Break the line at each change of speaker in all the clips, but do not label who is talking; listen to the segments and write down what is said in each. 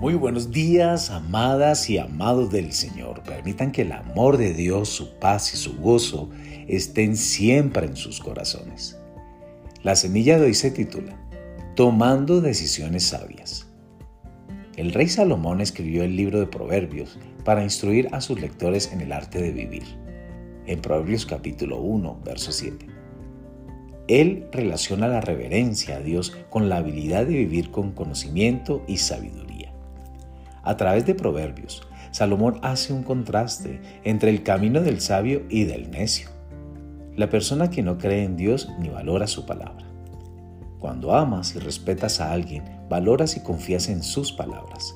Muy buenos días, amadas y amados del Señor. Permitan que el amor de Dios, su paz y su gozo estén siempre en sus corazones. La semilla de hoy se titula Tomando decisiones sabias. El rey Salomón escribió el libro de Proverbios para instruir a sus lectores en el arte de vivir. En Proverbios capítulo 1, verso 7. Él relaciona la reverencia a Dios con la habilidad de vivir con conocimiento y sabiduría. A través de Proverbios, Salomón hace un contraste entre el camino del sabio y del necio. La persona que no cree en Dios ni valora su palabra. Cuando amas y respetas a alguien, valoras y confías en sus palabras.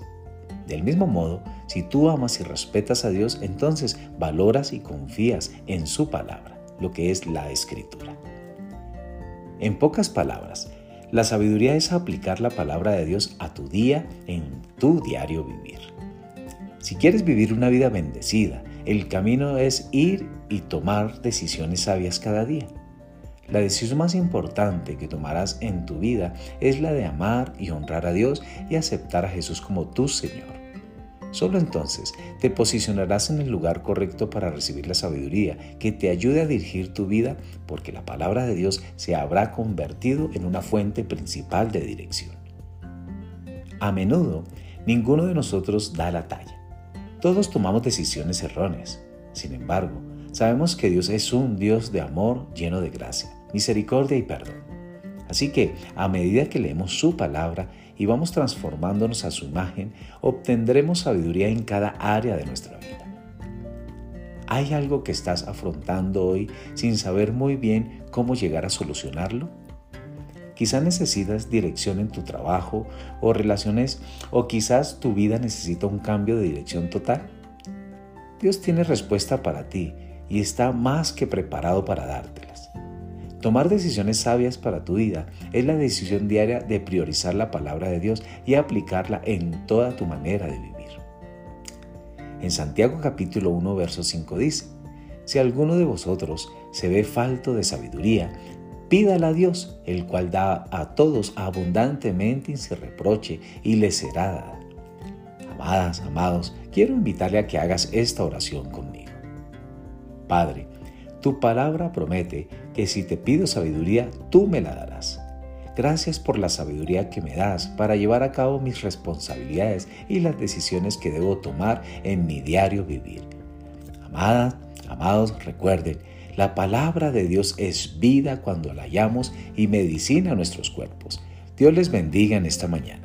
Del mismo modo, si tú amas y respetas a Dios, entonces valoras y confías en su palabra, lo que es la escritura. En pocas palabras, la sabiduría es aplicar la palabra de Dios a tu día en tu diario vivir. Si quieres vivir una vida bendecida, el camino es ir y tomar decisiones sabias cada día. La decisión más importante que tomarás en tu vida es la de amar y honrar a Dios y aceptar a Jesús como tu Señor. Solo entonces te posicionarás en el lugar correcto para recibir la sabiduría que te ayude a dirigir tu vida porque la palabra de Dios se habrá convertido en una fuente principal de dirección. A menudo, ninguno de nosotros da la talla. Todos tomamos decisiones erróneas. Sin embargo, sabemos que Dios es un Dios de amor lleno de gracia, misericordia y perdón. Así que, a medida que leemos su palabra y vamos transformándonos a su imagen, obtendremos sabiduría en cada área de nuestra vida. ¿Hay algo que estás afrontando hoy sin saber muy bien cómo llegar a solucionarlo? Quizás necesitas dirección en tu trabajo o relaciones o quizás tu vida necesita un cambio de dirección total. Dios tiene respuesta para ti y está más que preparado para dártelas. Tomar decisiones sabias para tu vida es la decisión diaria de priorizar la palabra de Dios y aplicarla en toda tu manera de vivir. En Santiago capítulo 1, verso 5 dice, Si alguno de vosotros se ve falto de sabiduría, pídala a Dios, el cual da a todos abundantemente y sin reproche, y le será dada. Amadas, amados, quiero invitarle a que hagas esta oración conmigo. Padre, tu palabra promete que si te pido sabiduría, tú me la darás. Gracias por la sabiduría que me das para llevar a cabo mis responsabilidades y las decisiones que debo tomar en mi diario vivir. Amadas, amados, recuerden, la palabra de Dios es vida cuando la hallamos y medicina a nuestros cuerpos. Dios les bendiga en esta mañana.